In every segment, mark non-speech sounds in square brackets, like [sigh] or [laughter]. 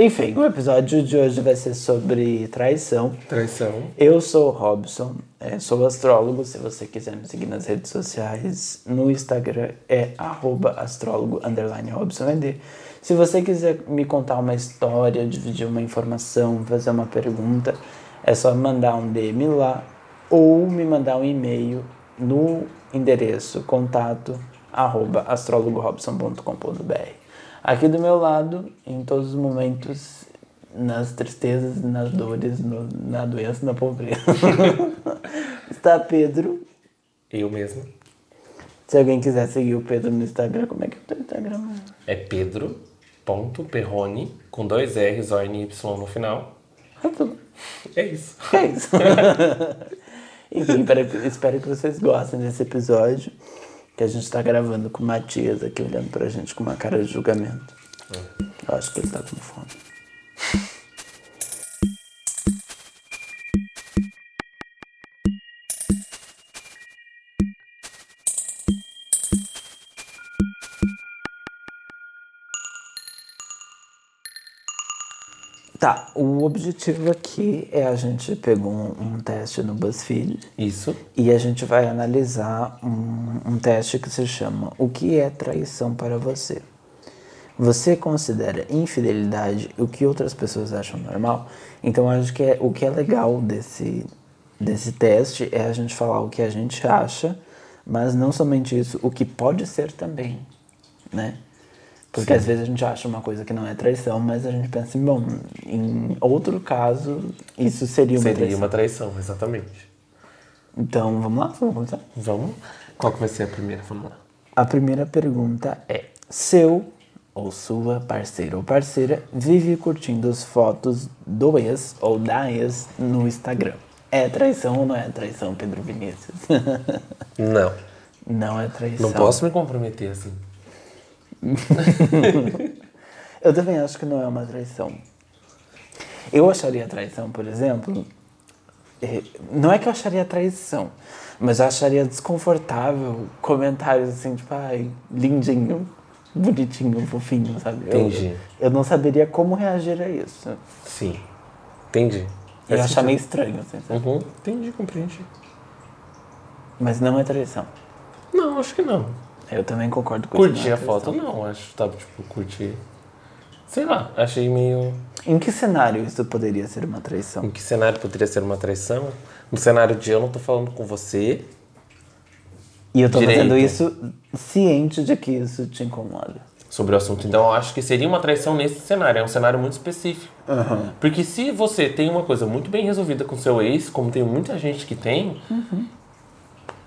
Enfim, o episódio de hoje vai ser sobre traição. Traição. Eu sou o Robson, é, sou astrólogo. Se você quiser me seguir nas redes sociais, no Instagram é arroba astrólogo underline Robson ND. Se você quiser me contar uma história, dividir uma informação, fazer uma pergunta, é só mandar um DM lá ou me mandar um e-mail no endereço contato arroba astrologorobson.com.br. Aqui do meu lado, em todos os momentos, nas tristezas, nas dores, no, na doença, na pobreza, [laughs] está Pedro. Eu mesmo. Se alguém quiser seguir o Pedro no Instagram, como é que é o teu Instagram? É pedro.perrone com dois R's, O, N, Y no final. Ah, tudo. É isso. É isso. [laughs] Enfim, espero, espero que vocês gostem desse episódio. Que a gente tá gravando com o Matias aqui olhando pra gente com uma cara de julgamento. Eu acho que ele tá com fome. O objetivo aqui é a gente pegou um, um teste no BuzzFeed Isso. e a gente vai analisar um, um teste que se chama O que é traição para você? Você considera infidelidade o que outras pessoas acham normal? Então acho que é, o que é legal desse, desse teste é a gente falar o que a gente acha, mas não somente isso, o que pode ser também, né? Porque às vezes a gente acha uma coisa que não é traição, mas a gente pensa assim, bom, em outro caso, isso seria uma Seria traição. uma traição, exatamente. Então, vamos lá? Vamos começar? Vamos? Qual que vai ser a primeira? Vamos lá. A primeira pergunta é: seu ou sua parceira ou parceira vive curtindo as fotos do ex ou da ex no Instagram? É traição ou não é traição, Pedro Vinícius? [laughs] Não. não é traição. Não posso me comprometer assim. [laughs] Eu também acho que não é uma traição. Eu acharia traição, por exemplo. eh, Não é que eu acharia traição, mas eu acharia desconfortável comentários assim, tipo, ai, lindinho, bonitinho, fofinho, sabe? Eu- Entendi. Eu, não saberia como reagir a isso. Sim. Entendi. Eu Faz achar meio estranho, assim, sabe? Uhum. Entendi, compreendi. Mas não é traição. Não, acho que não. Eu também concordo com isso. Curtir não é a foto, não. Acho, tá, tipo, curtir... Sei lá, achei meio... Em que cenário isso poderia ser uma traição? Em que cenário poderia ser uma traição? No cenário de eu não tô falando com você. E eu tô Direito. fazendo isso ciente de que isso te incomoda. sobre o assunto. Então eu acho que seria uma traição nesse cenário, é um cenário muito específico. Porque se você tem uma coisa muito bem resolvida com seu ex, como tem muita gente que tem,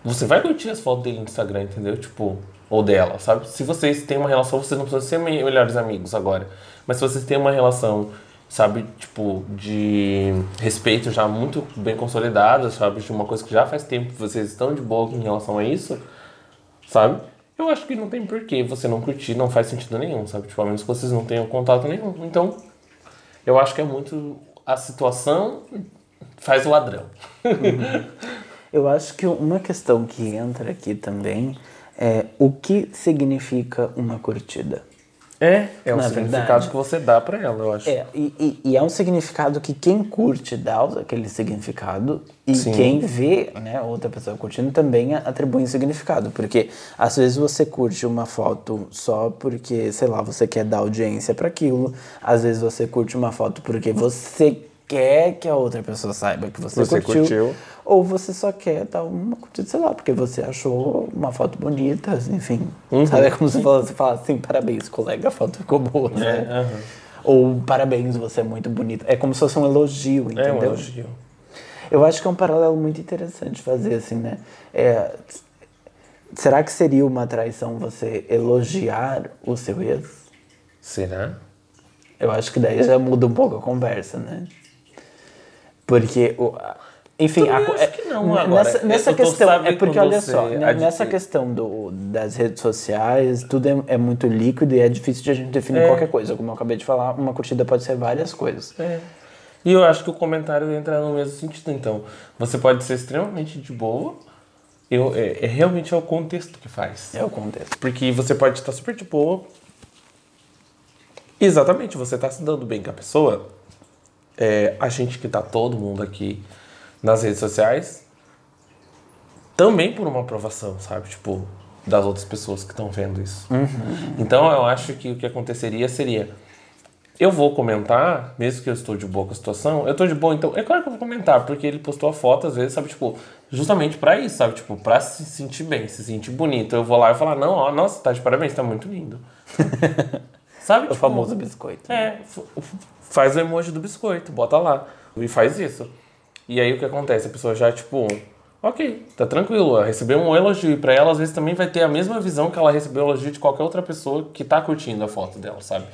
você vai curtir as fotos dele no Instagram, entendeu? Tipo, ou dela, sabe? Se vocês têm uma relação, vocês não precisam ser me- melhores amigos agora. Mas se vocês têm uma relação, sabe, tipo, de respeito já muito bem consolidada, sabe? De uma coisa que já faz tempo que vocês estão de boa em relação a isso, sabe? Eu acho que não tem porquê você não curtir, não faz sentido nenhum, sabe? Tipo, a menos que vocês não tenham contato nenhum. Então, eu acho que é muito a situação faz o ladrão. [laughs] Eu acho que uma questão que entra aqui também é o que significa uma curtida. É, é um Na significado verdade. que você dá pra ela, eu acho. É, e, e- e é um significado que quem curte dá aquele significado e Sim. quem vê né, outra pessoa curtindo também atribui um significado. Porque às vezes você curte uma foto só porque, sei lá, você quer dar audiência para aquilo. Às vezes você curte uma foto porque você quer que a outra pessoa saiba que você, Você curtiu, curtiu. Ou você só quer dar uma curtida, sei lá, porque você achou uma foto bonita, enfim. Uhum. Sabe? É como se fala- você fala assim, parabéns, colega, a foto ficou boa. É, né? aham. Ou parabéns, você é muito bonito. É como se fosse um elogio, É entendeu? um elogio. Eu acho que é um paralelo muito interessante fazer assim, né? É, será que seria uma traição você elogiar o seu ex? Será? Eu acho que daí já muda um pouco a conversa, né? Porque o, enfim, Também a é- que não, n- agora. nessa, nessa questão é porque olha só, né, nessa questão do, das redes sociais, tudo é, é muito líquido e é difícil de a gente definir É. qualquer coisa. Como eu acabei de falar, uma curtida pode ser várias coisas. É. E eu acho que o comentário entra no mesmo sentido, então. Você pode ser extremamente de boa, eu, é, é realmente é o contexto que faz. É o contexto. Porque você pode estar super de boa Exatamente, você tá se dando bem com a pessoa. É, a gente que tá todo mundo aqui nas redes sociais, também por uma aprovação, sabe? Tipo, das outras pessoas que estão vendo isso. Então eu acho que o que aconteceria seria. Eu vou comentar, mesmo que eu estou de boa com a situação, eu estou de boa, então é claro que eu vou comentar, porque ele postou a foto, às vezes, sabe, tipo, justamente pra isso, sabe, tipo, pra se sentir bem, se sentir bonito. Eu vou lá e falar, não, ó, nossa, tá de parabéns, tá muito lindo. [laughs] sabe? O tipo, famoso biscoito. é, faz o emoji do biscoito, bota lá. E faz isso. E aí o que acontece? A pessoa já, tipo, ok, tá tranquilo, ela recebeu um elogio. E pra ela, às vezes, também vai ter a mesma visão que ela recebeu o elogio de qualquer outra pessoa que tá curtindo a foto dela, sabe?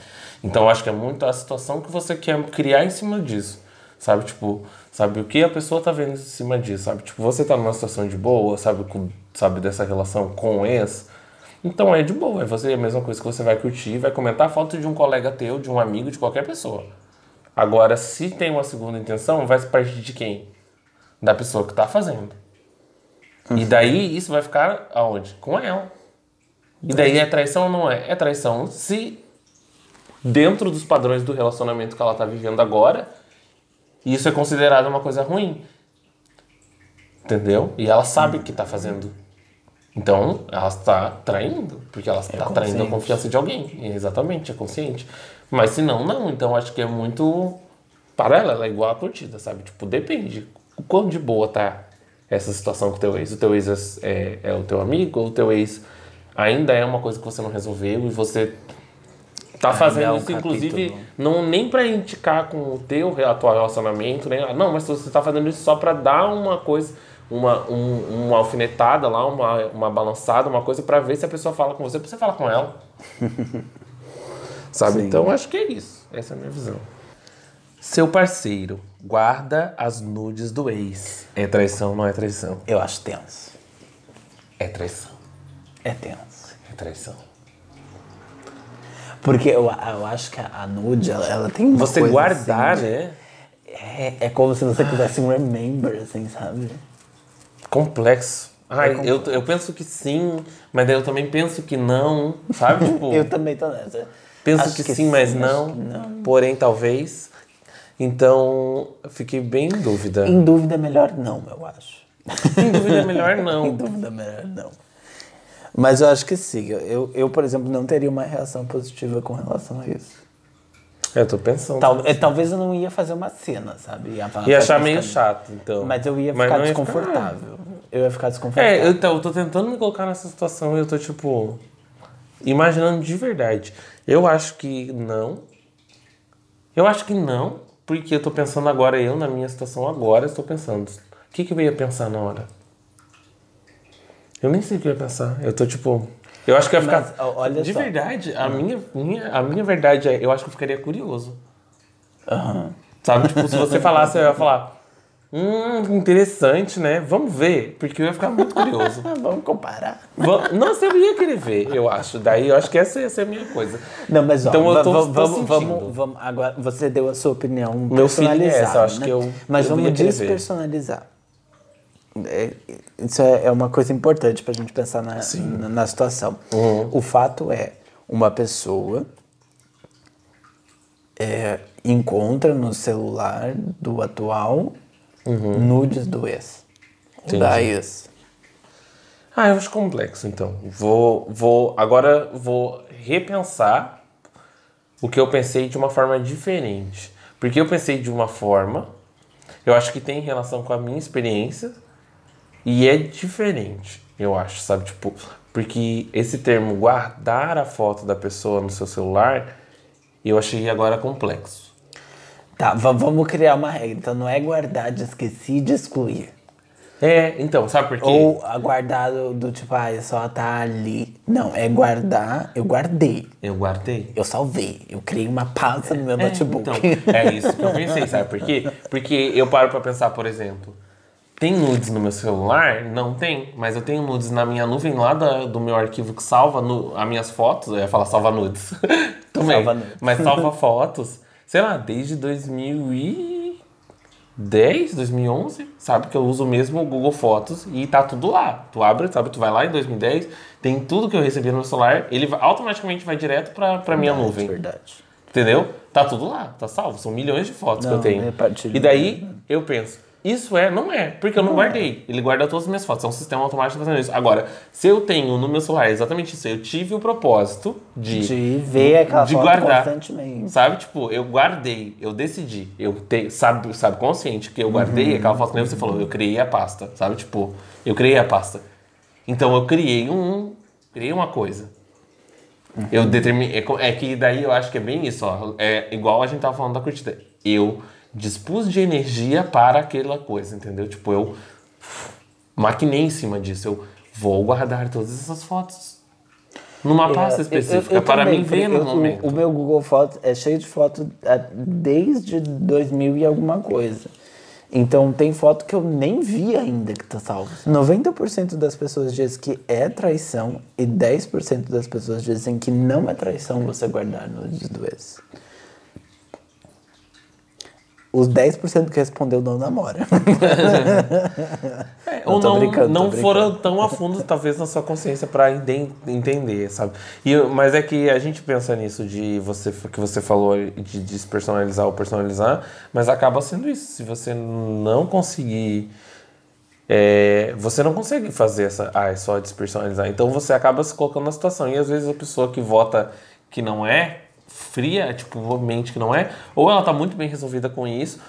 Então acho que é muito a situação que você quer criar em cima disso. Sabe, tipo, sabe o que a pessoa tá vendo em cima disso, sabe? Tipo, você tá numa situação de boa, sabe, com, sabe dessa relação com o ex, então é de boa, é você a mesma coisa que você vai curtir, vai comentar a foto de um colega teu, de um amigo, de qualquer pessoa. Agora, se tem uma segunda intenção, vai partir de quem? Da pessoa que tá fazendo. E daí isso vai ficar aonde? Com ela. E daí é traição ou não é? É traição se dentro dos padrões do relacionamento que ela tá vivendo agora, isso é considerado uma coisa ruim. Entendeu? E ela sabe que tá fazendo. Então, ela está traindo, porque ela está traindo a confiança de alguém. Exatamente, é consciente. Mas se não, não. Então, acho que é muito paralela, é igual a curtida, sabe? Tipo, depende. O quão de boa tá essa situação com o teu ex. O teu ex é, é, é o teu amigo ou o teu ex ainda é uma coisa que você não resolveu e você tá fazendo é um isso, inclusive, não nem pra indicar com o teu atual relacionamento, nem, não, mas você tá fazendo isso só pra dar uma coisa, uma, um- uma alfinetada lá, uma, uma balançada, uma coisa pra ver se a pessoa fala com você, pra você falar com ela. [laughs] Sabe? Sim. Então acho que é isso. Essa é a minha visão. Seu parceiro guarda as nudes do ex. É traição, não é traição? Eu acho tenso. É traição. É tenso. É traição. Porque eu, eu acho que a nude, ela, ela tem uma Você guardar, assim né? É, é como se você quisesse um remember, assim, sabe? Complexo. Ai, complexo. Eu, eu penso que sim, mas daí eu também penso que não, sabe? [laughs] Tipo, Eu também tô nessa. penso Acho que, sim, mas acho não, que não. Porém, talvez. Então, eu fiquei bem em dúvida. Em dúvida é melhor não, eu acho. Em dúvida é melhor [laughs] Em não. dúvida é melhor não. Mas eu acho que sim. Eu, eu, por exemplo, não teria uma reação positiva com relação a isso. Eu tô pensando. Tal, talvez eu não ia fazer uma cena, sabe? Ia, falar Ia achar meio ficar- chato, então. Mas eu ia ficar ia desconfortável. Eu ia ficar desconfortável. É, eu, então, eu tô tentando me colocar nessa situação e eu tô, tipo, imaginando de verdade. Eu acho que não. Eu acho que não, porque eu tô pensando agora, eu na minha situação agora, estou pensando. O que, que eu ia pensar na hora? Eu nem sei o que eu ia pensar. Eu tô, tipo. Eu acho que eu ia ficar. Mas, olha de só. verdade, a minha, minha, a minha verdade é, eu acho que eu ficaria curioso. Aham. Sabe? Tipo, se você falasse, eu ia falar. Hum, interessante, né? Vamos ver, porque eu ia ficar muito curioso. Ah, [laughs] vamos comparar. Va- Nossa, eu ia querer ver, eu acho. Daí eu acho que essa ia ser a minha coisa. Não, mas ó, Então eu tô- tô vamos, vamos, vamos, agora você deu a sua opinião Meu feeling é personalizada, essa, eu acho né? que eu- Mas eu vamos ia querer ver. despersonalizar. É, isso é, é uma coisa importante pra gente pensar na, na, na situação. Uhum. O fato é, uma pessoa é, encontra no celular do atual nudes do ex. Uhum. Entendi. Da ex. Ah, eu acho complexo, então. Vou, vou, agora vou repensar o que eu pensei de uma forma diferente. Porque eu pensei de uma forma, eu acho que tem relação com a minha experiência e é diferente, eu acho, sabe? Tipo, porque esse termo guardar a foto da pessoa no seu celular, eu achei agora complexo. Tá, va- vamos criar uma regra. Então não é guardar de esqueci de excluir. É, então, sabe por quê? Ou aguardar do, do tipo, ah, só tá ali. Não, é guardar, eu guardei. Eu guardei. Eu salvei. Eu criei uma pasta no meu notebook. Então, é isso que eu pensei, sabe por quê? [laughs] Porque eu paro pra pensar, por exemplo, tem nudes no meu celular? Não tem, mas eu tenho nudes na minha nuvem lá da- do meu arquivo que salva nu, as minhas fotos, eu ia falar salva nudes. [laughs] Também. Salva nudes. Mas salva [laughs] fotos, sei lá, desde 2010, 2011, sabe? Que eu uso mesmo o Google Fotos e tá tudo lá. Tu abre, sabe? Tu vai lá em 2010, tem tudo que eu recebi no meu celular, ele automaticamente vai direto pra, pra minha nuvem. Verdade. Entendeu? Tá tudo lá, tá salvo. São milhões de fotos Não, que eu tenho. E daí eu penso, isso é, não é, porque eu não, guardei. Ele guarda todas as minhas fotos, é um sistema automático fazendo isso. Agora, se eu tenho no meu celular exatamente isso, eu tive o propósito de, De ver aquela de foto guardar. constantemente. Sabe, tipo, eu guardei, eu decidi, eu te, sabe, sabe consciente que eu guardei Uhum. aquela foto que você falou, eu criei a pasta, sabe, tipo, eu criei a pasta. Então eu criei um, criei uma coisa. Uhum. Eu determinei, é, é que daí eu acho que é bem isso, ó, é igual a gente tava falando da curtida. Eu dispus de energia para aquela coisa, entendeu? Tipo, eu maquinei em cima disso, eu vou guardar todas essas fotos. Numa pasta É, específica, eu- eu para também, mim ver no eu- o- momento. O, meu Google Fotos é cheio de foto é, desde 2000 e alguma coisa. Então tem foto que eu nem vi ainda que tá salvo. 90% das pessoas dizem que é traição e 10% das pessoas dizem que não é traição você guardar nudes do ex. Os 10% que respondeu não namora. [laughs] É, Não, ou não, não brincando. foram tão a fundo, talvez, na sua consciência para entender, sabe? E, mas é que a gente pensa nisso de você que você falou de despersonalizar ou personalizar, mas acaba sendo isso. Se você não conseguir. é, você não consegue fazer essa. Ah, é só despersonalizar. Então você acaba se colocando na situação. E às vezes a pessoa que vota que não é, fria, tipo, mente que não é, ou ela tá muito bem resolvida com isso,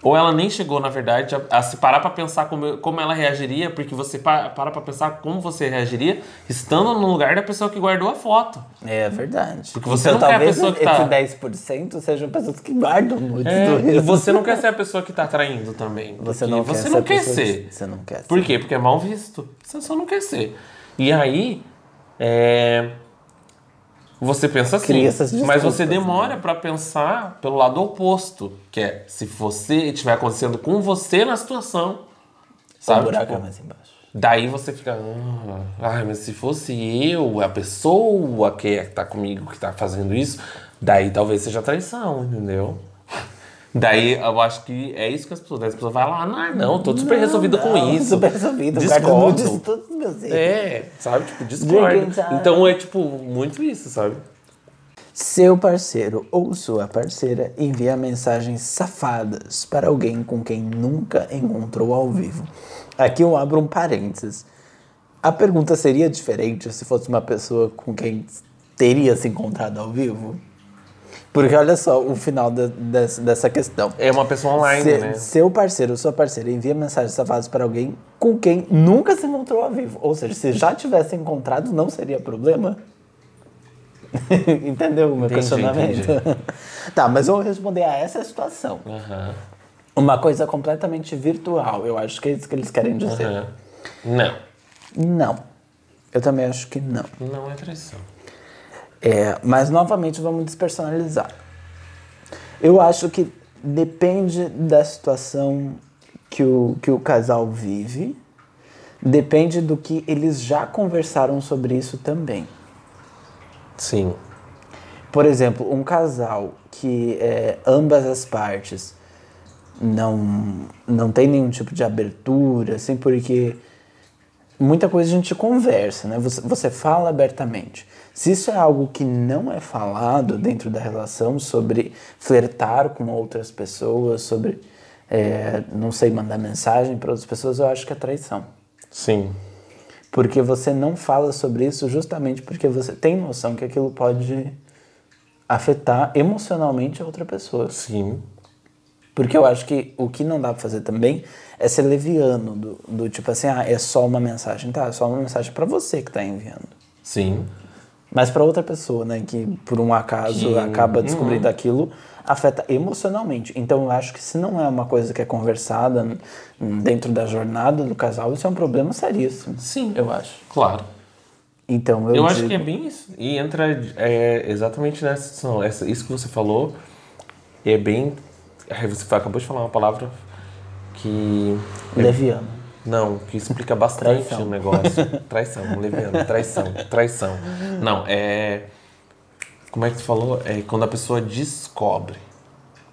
ou ela nem chegou, na verdade, a, a se parar pra pensar como, como ela reagiria, porque você pa, para pra pensar como você reagiria estando no lugar da pessoa que guardou a foto. É verdade. Porque você então, não quer a talvez pessoa que tá- esse 10% sejam pessoas que guardam do É, e você não quer ser a pessoa que tá traindo também. Você não quer você ser não quer ser. que- Você não quer Por ser. quê? Porque é mal visto. Você só não quer ser. E aí, é, você pensa assim, mas você né? demora pra pensar pelo lado oposto, que é se você estiver acontecendo com você na situação, O sabe? buraco Tipo, é mais embaixo. Daí você fica, ah, ai, mas se fosse eu, a pessoa que tá comigo, que tá fazendo isso, daí talvez seja traição, entendeu? Daí eu acho que é isso que as pessoas, daí as pessoas vão lá, não, não, tô super resolvido com Não, isso. Super resolvido. Discordo. Todos os meus erros. É, sabe? Tipo, discordo. Então é tipo muito isso, sabe? Seu parceiro ou sua parceira envia mensagens safadas para alguém com quem nunca encontrou ao vivo. Aqui eu abro um parênteses. A pergunta seria diferente se fosse uma pessoa com quem teria se encontrado ao vivo? Porque olha só o final da- dessa, dessa questão. É uma pessoa online, Se- né? Seu parceiro ou sua parceira envia mensagens safadas para alguém com quem nunca se encontrou ao vivo. Ou seja, se já tivesse encontrado, não seria problema? [laughs] Entendeu o meu Entendi, questionamento? entendi. [laughs] tá, mas eu vou responder a essa situação. Aham. Uma coisa completamente virtual. Eu acho que é isso que eles querem dizer. aham. Não. Não. Eu também acho que não. Não é traição. É, mas novamente vamos despersonalizar. Eu acho que depende da situação que o, que o casal vive, depende do que eles já conversaram sobre isso também. Sim. Por exemplo, um casal que é, ambas as partes não, não tem nenhum tipo de abertura, assim, porque muita coisa a gente conversa, né? Você, você fala abertamente. Se isso é algo que não é falado dentro da relação sobre flertar com outras pessoas, sobre, é, não sei, mandar mensagem para outras pessoas, eu acho que é traição. Sim. Porque você não fala sobre isso justamente porque você tem noção que aquilo pode afetar emocionalmente a outra pessoa. Sim. Porque eu acho que o que não dá pra fazer também é ser leviano, do, do tipo assim, ah, é só uma mensagem. Tá, é só uma mensagem pra você que tá enviando. Sim. Mas pra outra pessoa, né, que por um acaso Que- acaba descobrindo aquilo, afeta emocionalmente. Então eu acho que se não é uma coisa que é conversada dentro da jornada do casal, isso é um problema seríssimo. Sim. Eu acho. Claro. Então eu, Eu acho digo- que é bem isso. E entra é, exatamente nessa situação. Essa, isso que você falou é bem. Você acabou de falar uma palavra que. leviano. Não, que explica bastante Traição. o negócio. [laughs] traição, leviano, traição, traição. Não, é. Como é que tu falou? É quando a pessoa descobre.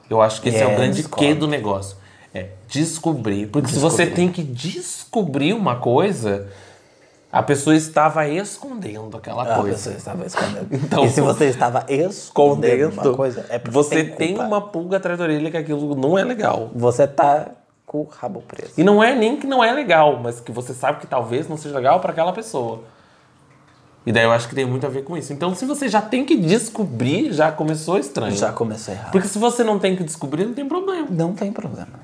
Eu acho que esse é, É, o grande descobre. quê do negócio. É descobrir. Porque se você Descobrir. tem que descobrir uma coisa, A pessoa estava escondendo aquela A coisa. pessoa estava escondendo. Então, e se você estava escondendo Escondendo. uma coisa, é porque você tem, tem uma pulga atrás da orelha que aquilo não é legal. Você tá com o rabo preso. E não é nem que não é legal, mas que você sabe que talvez não seja legal para aquela pessoa. E daí eu acho que tem muito a ver com isso. Então, se você já tem que descobrir, já começou estranho. Já começou errado. Porque se você não tem que descobrir, não tem problema. Não tem problema.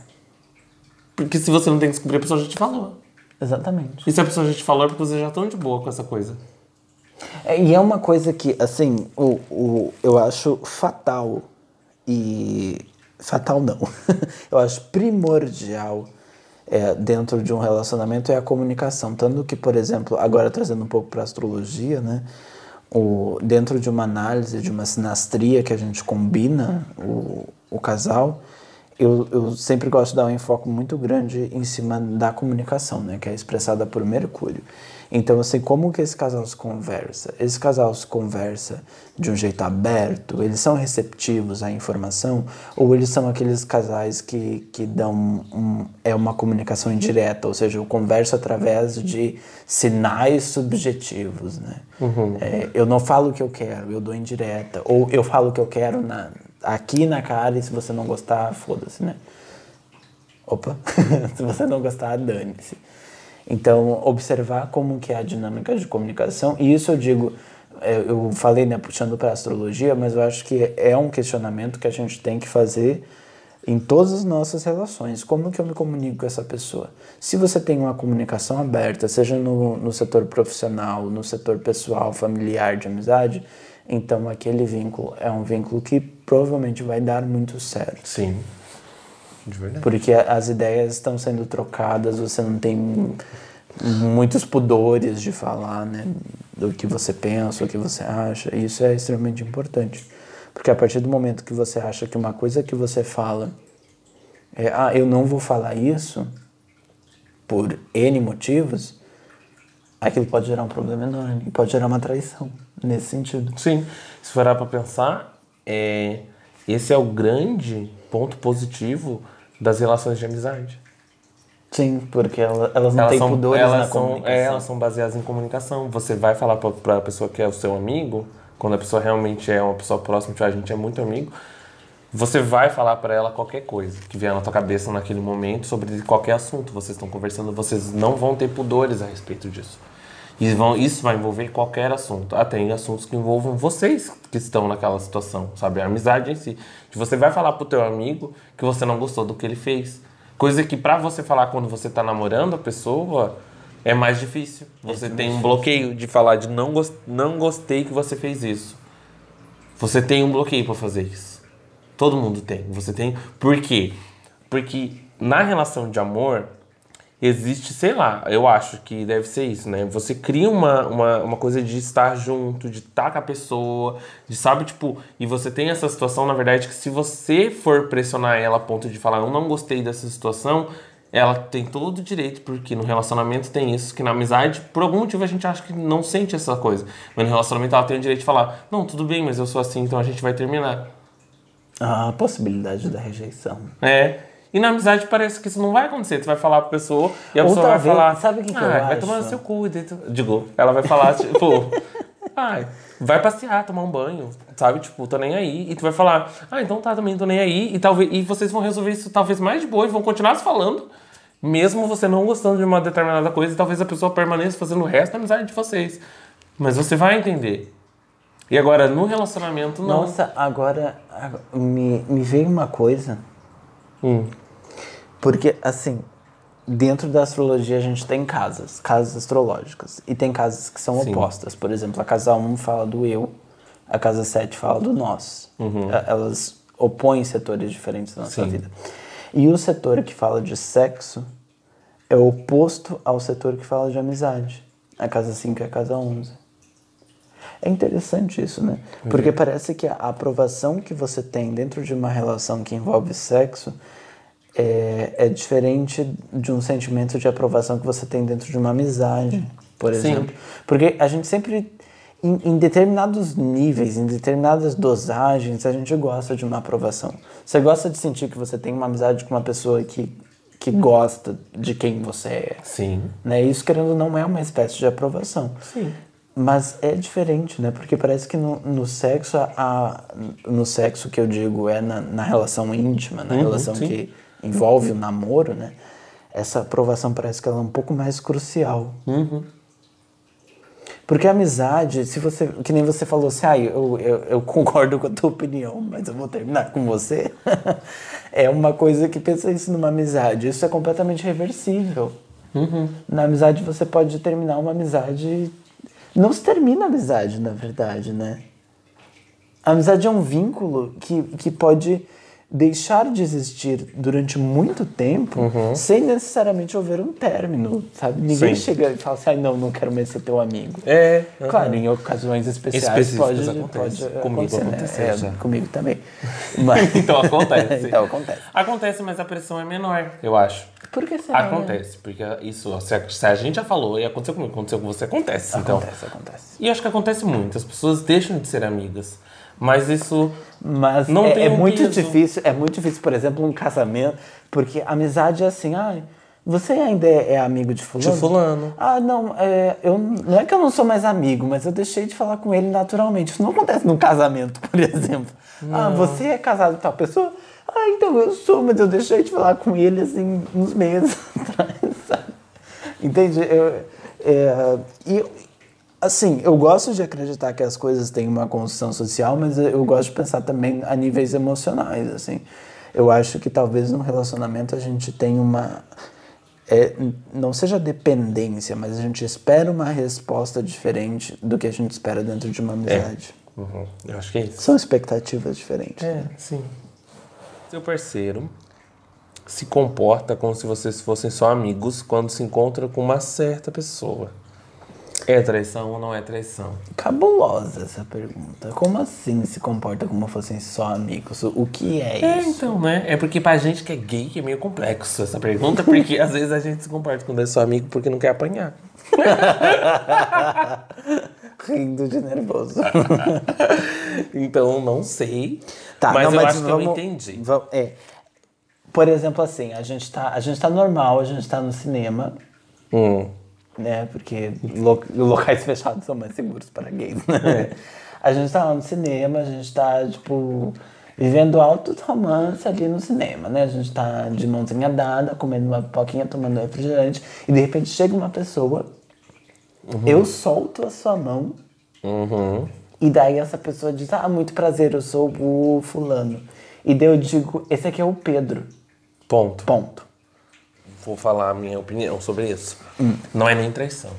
Porque se você não tem que descobrir, a pessoa já te falou. Exatamente. E se a pessoa já te falou, é porque vocês já estão de boa com essa coisa. É, e é uma coisa que, assim, o, o, eu acho fatal e. Fatal não. [laughs] eu acho primordial é, dentro de um relacionamento é a comunicação. Tanto que, por exemplo, agora trazendo um pouco para astrologia, né? O, dentro de uma análise, de uma sinastria que a gente combina o, o casal, eu, eu sempre gosto de dar um enfoque muito grande em cima da comunicação, né? Que é expressada por Mercúrio. Então, assim, como que esse casal se conversa? Esse casal se conversa de um jeito aberto? Eles são receptivos à informação? Ou eles são aqueles casais que, que dão um, é uma comunicação indireta? Ou seja, eu converso através de sinais subjetivos, né? É, eu não falo o que eu quero, eu dou indireta. Ou eu falo o que eu quero na, aqui na cara e se você não gostar, foda-se, né? Opa, [laughs] se você não gostar, dane-se. Então, observar como que é a dinâmica de comunicação, e isso eu digo, é, eu falei, né, puxando para astrologia, mas eu acho que é um questionamento que a gente tem que fazer em todas as nossas relações. Como que eu me comunico com essa pessoa? Se você tem uma comunicação aberta, seja no, no setor profissional, no setor pessoal, familiar, de amizade, então aquele vínculo é um vínculo que provavelmente vai dar muito certo. Sim. De verdade. Porque as ideias estão sendo trocadas, você não tem muitos pudores de falar, né? Do que você pensa, o que você acha. E isso é extremamente importante. Porque a partir do momento que você acha que uma coisa que você fala é, ah, eu não vou falar isso por N motivos, aquilo pode gerar um problema enorme. E pode gerar uma traição nesse sentido. Sim. Se for para pensar, é, esse é o grande ponto positivo das relações de amizade. Sim, porque ela- elas não elas têm são, pudores elas na são, comunicação. é, elas são baseadas em comunicação. Você vai falar para a pessoa que é o seu amigo, quando a pessoa realmente é uma pessoa próxima, tipo, a gente é muito amigo, você vai falar para ela qualquer coisa que vier na tua cabeça naquele momento sobre qualquer assunto. Vocês estão conversando, vocês não vão ter pudores a respeito disso. E vão, isso vai envolver qualquer assunto. Até em assuntos que envolvam vocês que estão naquela situação, sabe? A amizade em si. Que você vai falar pro teu amigo que você não gostou do que ele fez. Coisa que pra você falar quando você tá namorando a pessoa é mais difícil. Você tem um bloqueio de falar de não, gos- não gostei que você fez isso. Você tem um bloqueio pra fazer isso. Todo mundo tem. Você tem. Por quê? Porque na relação de amor existe, sei lá, eu acho que deve ser isso, né? Você cria uma, uma, uma coisa de estar junto, de estar com a pessoa, de sabe, tipo, e você tem essa situação, na verdade, que se você for pressionar ela a ponto de falar, eu não gostei dessa situação, ela tem todo o direito, porque no relacionamento tem isso, que na amizade, por algum motivo a gente acha que não sente essa coisa. Mas no relacionamento ela tem o direito de falar, não, tudo bem, mas eu sou assim, então a gente vai terminar. A possibilidade da rejeição. É. E na amizade parece que isso não vai acontecer. Tu vai falar pra pessoa e a pessoa vai talvez- falar. sabe o que que ah, eu vai acho? tomar no seu cu. e tu- Digo, ela vai falar, [laughs] tipo, ai, vai passear, tomar um banho, sabe? Tipo, tô nem aí. E tu vai falar, ah, então tá, também tô nem aí. E, talvez, e vocês vão resolver isso talvez mais de boa e vão continuar se falando. Mesmo você não gostando de uma determinada coisa, e talvez a pessoa permaneça fazendo o resto da amizade de vocês. Mas você vai entender. E agora, no relacionamento, não. Nossa, agora, agora me, me veio uma coisa. Hum. Porque, assim, dentro da astrologia a gente tem casas, casas astrológicas. E tem casas que são Sim. opostas. Por exemplo, a casa 1 fala do eu, a casa 7 fala do nós. E- Elas opõem setores diferentes da nossa Sim. vida. E o setor que fala de sexo é oposto ao setor que fala de amizade. A casa 5 é a casa 11. É interessante isso, né? Porque parece que a aprovação que você tem dentro de uma relação que envolve sexo é, é diferente de um sentimento de aprovação que você tem dentro de uma amizade, por Sim. exemplo. Porque a gente sempre, em, em determinados níveis, em determinadas dosagens, a gente gosta de uma aprovação. Você gosta de sentir que você tem uma amizade com uma pessoa que que gosta de quem você é. Sim. Né? Isso, querendo não, é uma espécie de aprovação. Sim. Mas é diferente, né? Porque parece que no, no sexo, a, no sexo que eu digo é na, na relação íntima, na relação sim. que envolve o namoro, né? Essa aprovação parece que ela é um pouco mais crucial. Porque a amizade, se você, que nem você falou assim, ah, eu, eu, eu [laughs] concordo com a tua opinião, mas eu vou terminar com você. [laughs] é uma coisa que pensa isso numa amizade. Isso é completamente reversível. Na amizade você pode terminar uma amizade. Não se termina a amizade, na verdade, né? A amizade é um vínculo que, que pode deixar de existir durante muito tempo sem necessariamente haver um término, sabe? Ninguém Sim. chega e fala assim, ah, não, não quero mais ser teu amigo. É. Claro, em ocasiões especiais Específicas pode, acontece. pode Comigo acontecer, né? aconteceu É, comigo também. [laughs] Mas, Então acontece. [laughs] então acontece. Acontece, mas a pressão é menor, eu acho. Por que será? né? Acontece, porque isso, se a, se a gente já falou e aconteceu comigo, aconteceu com você, acontece. Então, Acontece, acontece. e acho que acontece muito, as pessoas deixam de ser amigas. Mas isso. Mas Não é, é um muito peso. difícil, é muito difícil, por exemplo, um casamento, porque amizade é assim, ah, você ainda é, é amigo de fulano? De fulano. Ah, não, é, eu, não é que eu não sou mais amigo, mas eu deixei de falar com ele naturalmente. Isso não acontece num casamento, [laughs] por exemplo. Ah, você é casado com tal pessoa? Ah, então eu sou, mas eu deixei de falar com ele assim uns meses [laughs] atrás, [laughs] sabe? Entende? Eu, é, e, assim, eu gosto de acreditar que as coisas têm uma construção social, mas eu gosto de pensar também a níveis emocionais, assim. Eu acho que talvez num relacionamento a gente tenha uma... é, não seja dependência, mas a gente espera uma resposta diferente do que a gente espera dentro de uma amizade. Uhum, eu acho que é isso. São expectativas diferentes. É, sim. Seu parceiro se comporta como se vocês fossem só amigos quando se encontra com uma certa pessoa. É traição ou não é traição? Cabulosa essa pergunta. Como assim se comporta como se fossem só amigos? O que é É, isso? então, né? É porque pra gente que é gay é meio complexo essa pergunta, porque às vezes a gente se comporta quando é só amigo porque não quer apanhar. [laughs] Rindo de nervoso. Então, não sei. Tá, mas não, eu mas acho vamos- que eu entendi. va- é. Por exemplo, assim, a gente, tá, a gente tá normal, a gente tá no cinema, Hum. Né? Porque lo- locais [laughs] fechados são mais seguros para gays, né? A gente tá lá no cinema, a gente tá, tipo, vivendo altos romances ali no cinema, né? A gente tá de mãozinha dada, comendo uma pipoquinha, tomando refrigerante, e de repente chega uma pessoa, eu solto a sua mão, Uhum. e daí essa pessoa diz, ah, muito prazer, eu sou o fulano. E daí eu digo, esse aqui é o Pedro. Ponto. Ponto. Vou falar a minha opinião sobre isso. Hum. Não é nem traição.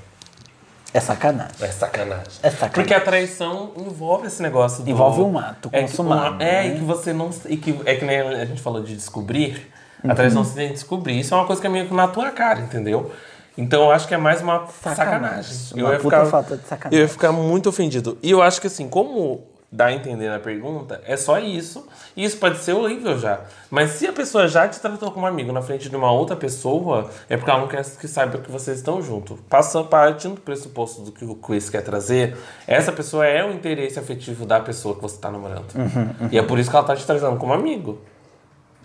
É sacanagem. É sacanagem. É sacanagem. Porque a traição envolve esse negócio do... Envolve um ato é que, consumado, uma- é, né? e que você não... E que, é que nem a gente falou de descobrir. Uhum. A traição você tem que descobrir. Isso é uma coisa que é meio que na tua cara, entendeu? Então eu acho que é mais uma sacanagem. Sacanagem. Eu Uma ia puta ficar, falta de sacanagem. Eu ia ficar muito ofendido. E eu acho que assim, como dá a entender na pergunta, é só isso. E isso pode ser horrível já. Mas se a pessoa já te tratou como amigo na frente de uma outra pessoa, é porque ela não quer que saiba que vocês estão juntos. Passa partindo do pressuposto do que o quiz quer trazer, essa pessoa é o interesse afetivo da pessoa que você está namorando. Uhum, E é por isso que ela tá te tratando como amigo.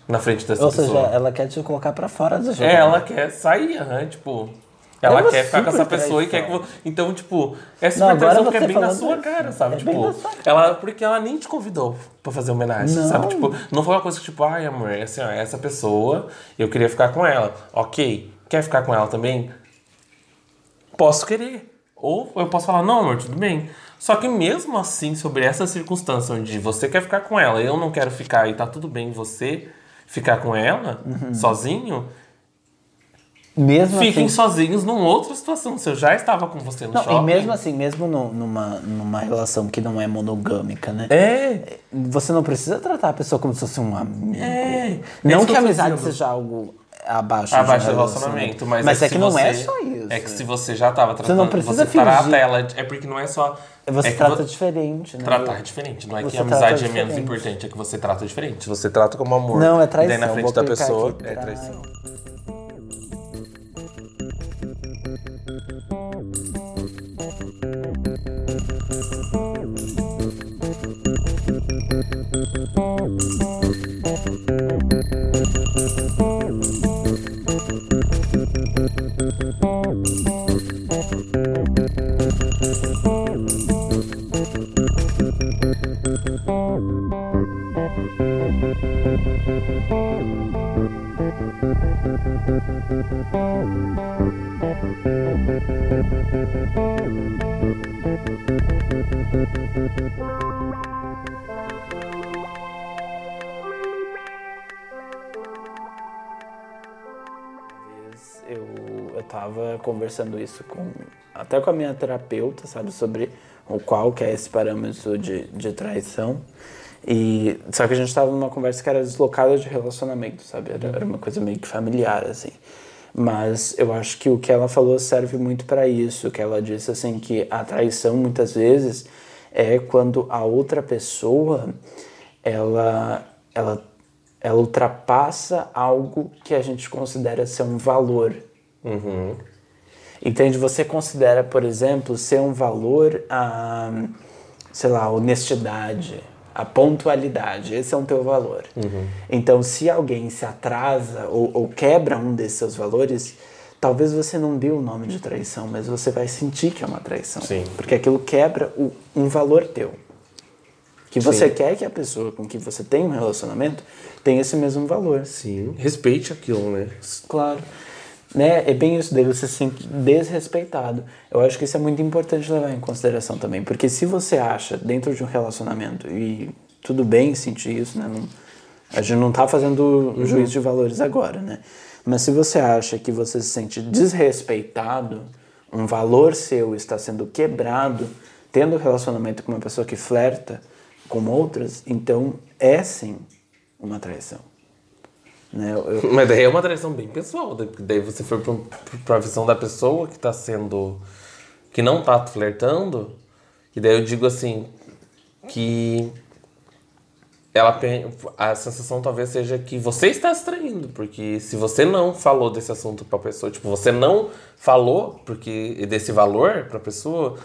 Na frente dessa Ou pessoa. seja, ela quer te colocar pra fora do jogo. É, ela quer sair, né? Tipo. Ela uma quer ficar com essa pessoa e quer que. traição. vo- Então, tipo, é super Não, traição porque é você bem na sua isso, cara, sabe? é bem tipo, na sua ela. Porque ela nem te convidou pra fazer homenagem, Não. sabe? Tipo, não foi uma coisa que, tipo, ai, amor, é assim, ó, essa pessoa, eu queria ficar com ela. Ok, quer ficar com ela também? Posso querer. Ou eu posso falar, não, amor, tudo bem. Só que mesmo assim, sobre essa circunstância onde você quer ficar com ela, eu não quero ficar e tá tudo bem você ficar com ela Uhum. sozinho, Mesmo Fiquem assim, sozinhos numa outra situação. Se eu já estava com você no não, shopping. e mesmo assim, mesmo no- numa, numa relação que não é monogâmica, né? É. Você não precisa tratar a pessoa como se fosse um amigo. É. Não É que a amizade dizendo. seja algo abaixo, Abaixo do relacionamento, mas, mas é, se que não é você- só isso. É que se você já estava tratando, não precisa você trata fingir. ela, é porque não é só Você é trata vo- diferente, né? Tratar é diferente, não é Você que a amizade é menos importante, é que você trata diferente. Você trata como amor. Não, é E daí traição. na frente Vou da pessoa aqui, é trai- traição. Eu, eu tava conversando isso com até com a minha terapeuta, sabe, sobre o qual que é esse parâmetro de, de traição. E só que a gente tava numa conversa que era deslocada de relacionamento, sabe? Era, era uma coisa meio que familiar assim. Mas eu acho que o que ela falou serve muito para isso, que ela disse assim que a traição muitas vezes é quando a outra pessoa ela ela ela ultrapassa algo que a gente considera ser um valor. Entende? Você considera, por exemplo, ser um valor a, sei lá, a honestidade, a pontualidade. Esse é um teu valor. Então, se alguém se atrasa ou, ou quebra um desses seus valores, talvez você não dê o nome de traição, mas você vai sentir que é uma traição. Sim. Porque aquilo quebra o, um valor teu. Que você Sim. quer que a pessoa com que você tem um relacionamento tenha esse mesmo valor. Sim. Respeite aquilo, né? Claro. Né? É bem isso daí, você se sente desrespeitado. Eu acho que isso é muito importante levar em consideração também. Porque se você acha, dentro de um relacionamento, e tudo bem sentir isso, né? Não, a gente não tá fazendo um juízo de valores agora, né? Mas se você acha que você se sente desrespeitado, um valor seu está sendo quebrado, tendo relacionamento com uma pessoa que flerta com outras, então é sim uma traição. Né? Eu- eu- Mas daí é uma traição bem pessoal. porque Daí você foi um- pra visão da pessoa que tá sendo. que não tá flertando. E daí eu digo assim. que. Ela, a sensação talvez seja que você está se traindo, porque se você não falou desse assunto pra pessoa, tipo, você não falou porque desse valor pra pessoa,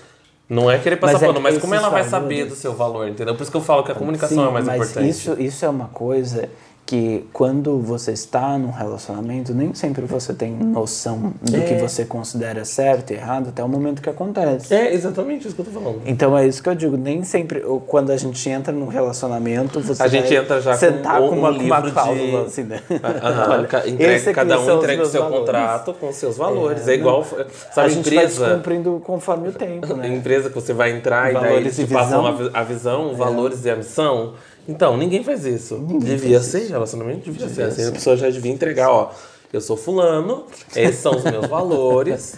não é querer passar Mas é pano, que mas como ela vai valores- saber do seu valor, entendeu? Por isso que eu falo que a comunicação Sim, é mais mas importante. Isso, isso é uma coisa que quando você está num relacionamento, nem sempre você tem noção do que É. você considera certo e errado até o momento que acontece. É exatamente isso que eu tô falando. Então é isso que eu digo, nem sempre, quando a gente entra num relacionamento, você A gente vai entra já com com, um uma, com uma livro de- cláusula assim, né? Aham, [laughs] Olha, entrega- cada um entrega o seu valores. contrato com seus valores. É, É, igual, a sabe, gente vai empresa. descumprindo conforme o tempo, né? [laughs] Empresa que você vai entrar e daí Valores e te passam visão. É. a, vi- a visão, os valores e a missão. Então, ninguém faz isso. devia ser, relacionamento devia, ser. Devia Assim, ser. a pessoa já devia entregar, ó. Eu sou fulano, esses são os meus [laughs] valores.